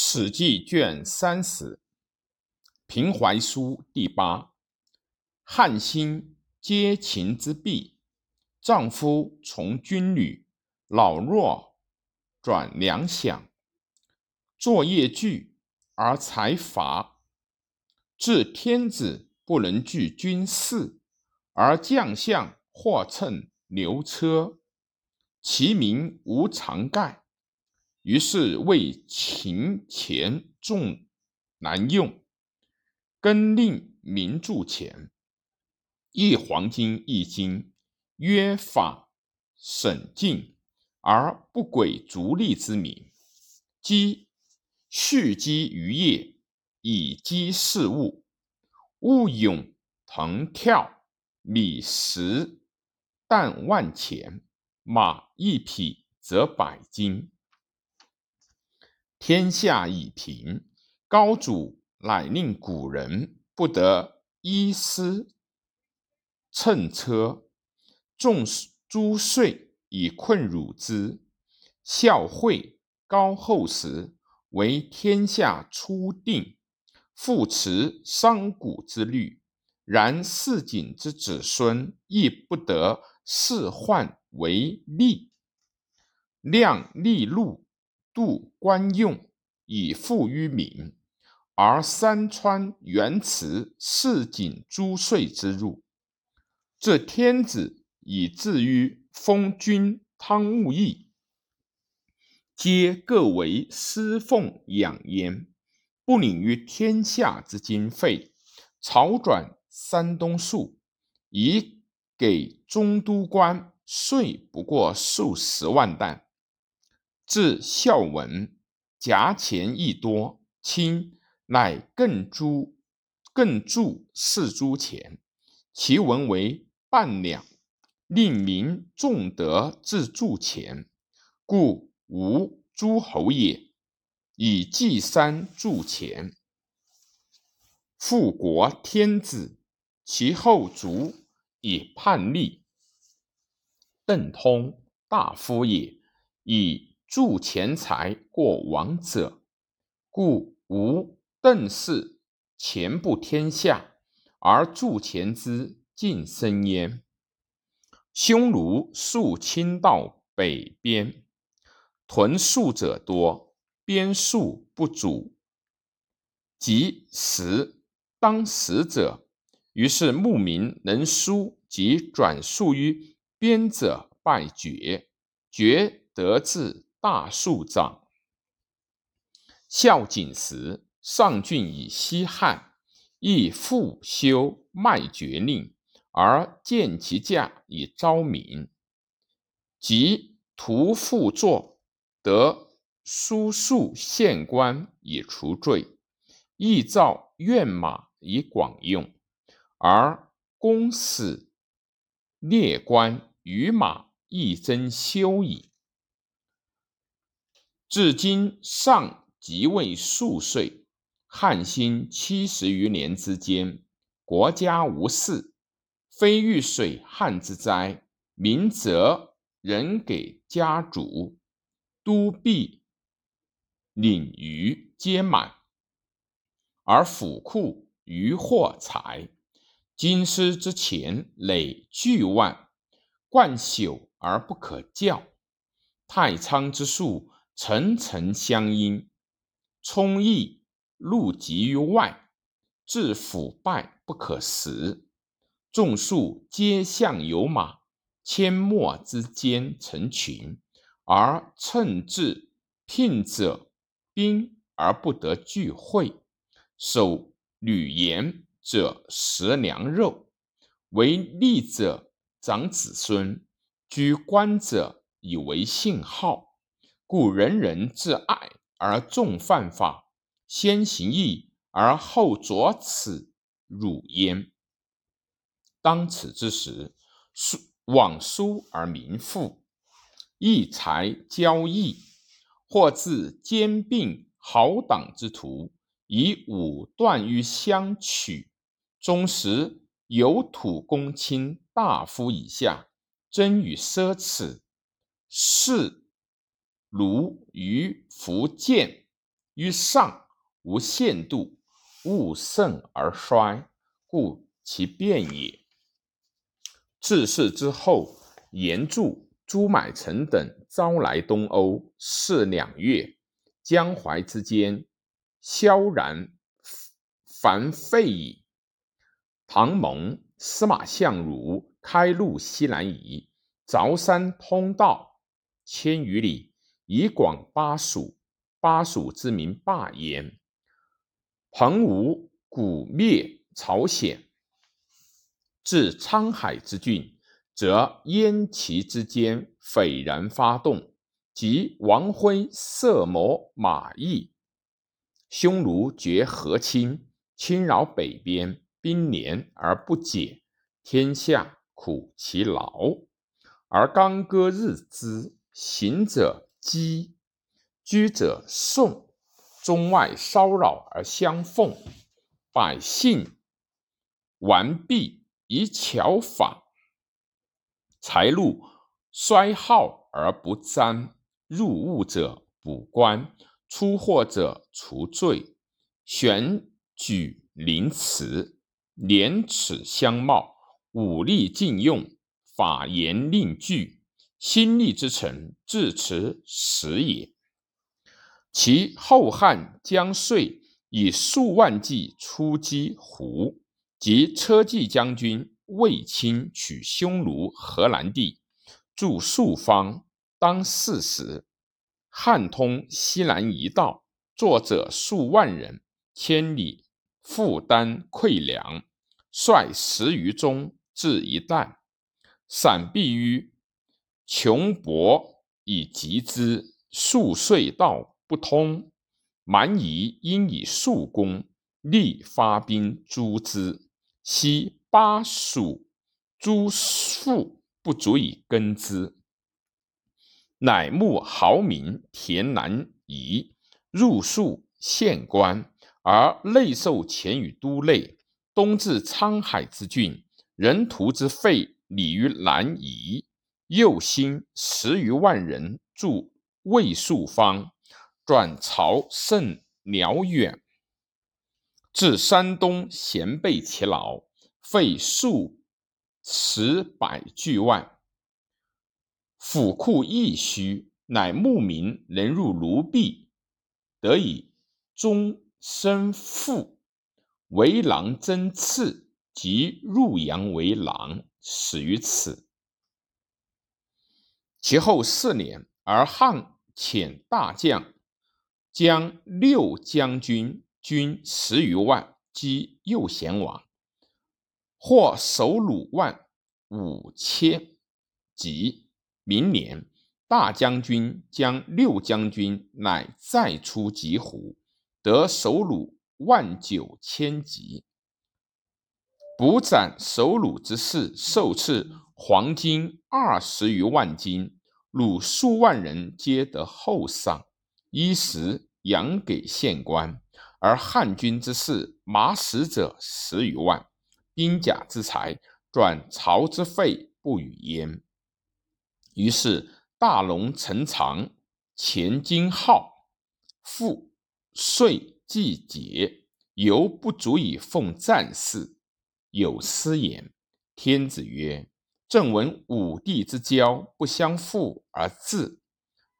史记卷三十，平淮书第八。汉兴皆秦之弊，丈夫从军旅，老弱转粮饷，作业具而财乏，至天子不能具军事，而将相或乘牛车，其民无常盖。于是为秦钱重难用，更令民铸钱，一黄金一斤，约法审禁，而不轨逐利之民。积蓄积于业，以积事物。物涌腾跳，米十担万钱，马一匹则百斤。天下已平，高祖乃令古人不得衣丝乘车，重租税以困辱之。孝惠高后时，为天下初定，复持商贾之律。然市井之子孙亦不得仕宦为吏，量利禄。度官用以富于民，而山川原池市井租税之入，这天子以至于封君汤务役，皆各为私奉养焉，不领于天下之经费。草转山东粟，以给中都官，税不过数十万担。至孝文，夹钱亦多，亲乃更诸更铸四铢钱，其文为半两，令民重德自铸钱，故无诸侯也。以祭山铸钱，复国天子，其后族以叛逆。邓通大夫也，以。铸钱财过王者，故无邓氏钱布天下，而铸钱之尽生焉。匈奴素侵到北边，屯戍者多，边戍不足，及时当时者，于是牧民能书及转戍于边者败绝，绝得至。大树长，孝景时，上郡以西汉，亦复修卖爵令，而见其价以招民。及屠复作，得书数县官以除罪，亦造院马以广用，而公使列官与马亦增修矣。至今尚即位数岁，汉兴七十余年之间，国家无事，非遇水旱之灾，民则人给家主，都币领余皆满，而府库余获财，京师之钱累巨万，贯朽而不可校，太仓之粟。层层相因，充溢入集于外，至腐败不可食。众数皆向有马，阡陌之间成群，而乘至聘者兵而不得聚会。守履盐者食粮肉，为利者长子孙，居官者以为信号。故人人自爱而重犯法，先行义而后着此辱焉。当此之时，书往书而民富，义才交易，或自兼并豪党之徒，以武断于相取。终时有土公卿大夫以下，争与奢侈，是。如于福建于上无限度，物盛而衰，故其变也。自是之后，严著朱买臣等招来东欧，是两月，江淮之间，萧然凡废矣。唐蒙、司马相如开路西南夷，凿山通道千余里，以广巴蜀。巴蜀之民罢焉。彭吴古灭朝鲜。至沧海之郡，则燕齐之间斐然发动，及王辉、色魔、马邑，匈奴绝和亲，侵扰北边，兵连而不解，天下苦其劳，而刚歌日之，行者饥，居者颂，中外骚扰而相奉，百姓完毕。以巧法，财路衰耗而不沾；入物者补官，出货者除罪。选举临辞，廉耻相貌，武力禁用，法严令具。心力之臣，至此始也。其后汉将遂以数万计出击胡。及车骑将军卫青取匈奴河南地，筑朔方，当四时。汉通西南一道，作者数万人，千里负担溃粮，率十余中至一旦，散币于穷帛以集之。数隧道不通，蛮夷因以数功，力发兵诛之。昔巴蜀诸富不足以根之，乃慕豪民田南夷入数县官，而内受钱于都内。东至沧海之郡，人屠之废礼于南夷。右兴十余万人驻魏戍方，转朝甚辽远。至山东，咸备其劳，费数十百巨万，府库亦虚，乃牧民能入卢壁，得以终身富。为郎征赐，即入阳为郎，始于此。其后四年，而汉遣大将将六将军。军十余万击右贤王，获首鲁万五千。即明年，大将军将六将军乃再出疾胡，得首鲁万九千级。补斩首鲁之士，受赐黄金二十余万斤，鲁数万人皆得厚赏，衣食养给县官。而汉军之士，马死者十余万，兵甲之财，转朝之费不与焉。于是大龙陈长，钱金耗，赋税季节，犹不足以奉战士。有诗言：“天子曰：‘正闻武帝之交不相负而治，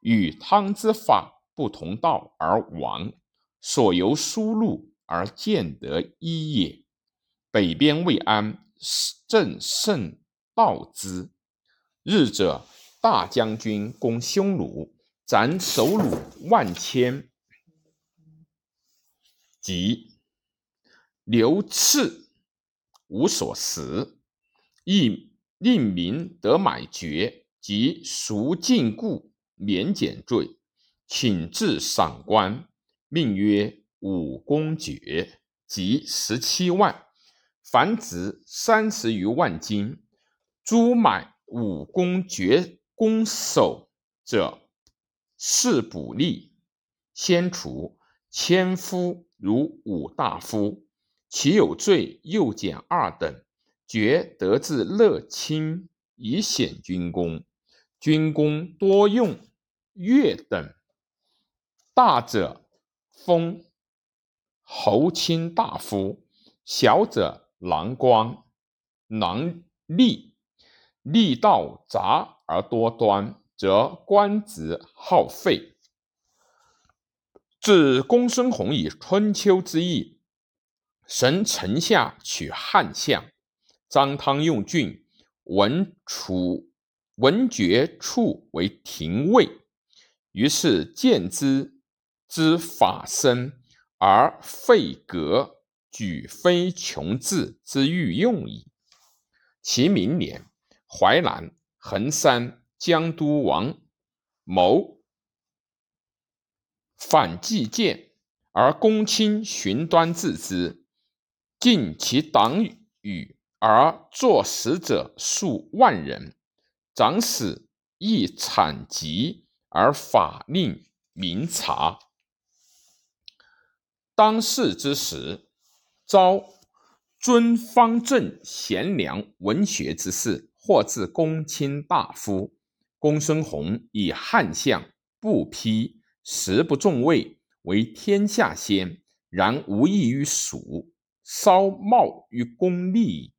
与汤之法不同道而亡。’”所由输入而见得一也。北边未安，正胜道之。日者，大将军攻匈奴，斩首虏万千，即刘赐无所食，亦令民得买爵，及赎禁锢，免减罪，请至赏官。命曰武公爵，即十七万，凡值三十余万金。诸买武公爵公守者，是补吏，先除千夫如五大夫，其有罪，又减二等。爵得自乐清，以显军功。军功多用乐等，大者。封侯卿大夫；小者郎官、郎吏。吏道杂而多端，则官职耗费。自公孙弘以春秋之意，神臣下取汉相。张汤用郡，文楚文爵处为廷尉，于是见之之法深，而废格举非穷志之欲用矣。其明年。淮南、衡山江都王谋反计谏，而公卿寻端治之，尽其党羽，而作死者数万人。长史亦惨疾，而法令明察。当世之时，昭尊方正贤良文学之士。或至公卿大夫，公孙弘以汉相不批，时不重位，为天下先，然无异于蜀，稍冒于公利矣。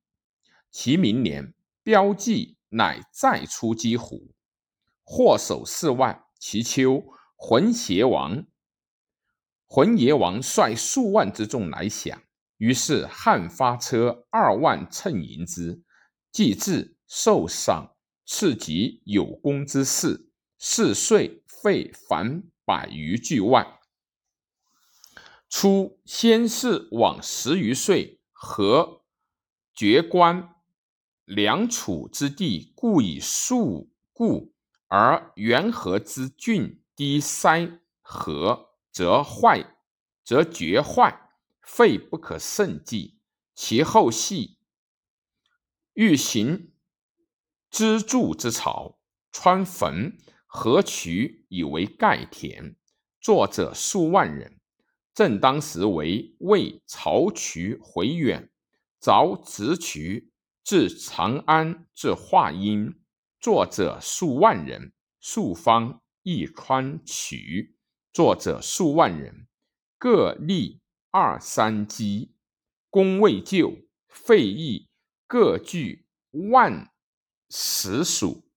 其明年，标记乃再出击虎，获首四万。其秋，浑邪王浑邪王率数万之众来降，于是汉发车二万乘迎之，既至。受赏赐及有功之士，四岁费凡百余巨万。初，先是往十余岁，和绝官梁楚之地，故以数故，而元和之郡低塞河，则坏，则绝坏，废不可胜计。其后系欲行。支柱之草，穿坟河渠以为盖田，作者数万人。正当时为魏曹渠回远，凿直渠至长安至华阴，作者数万人。数方一川曲，作者数万人，各立二三基，功未就，费役各据万。实属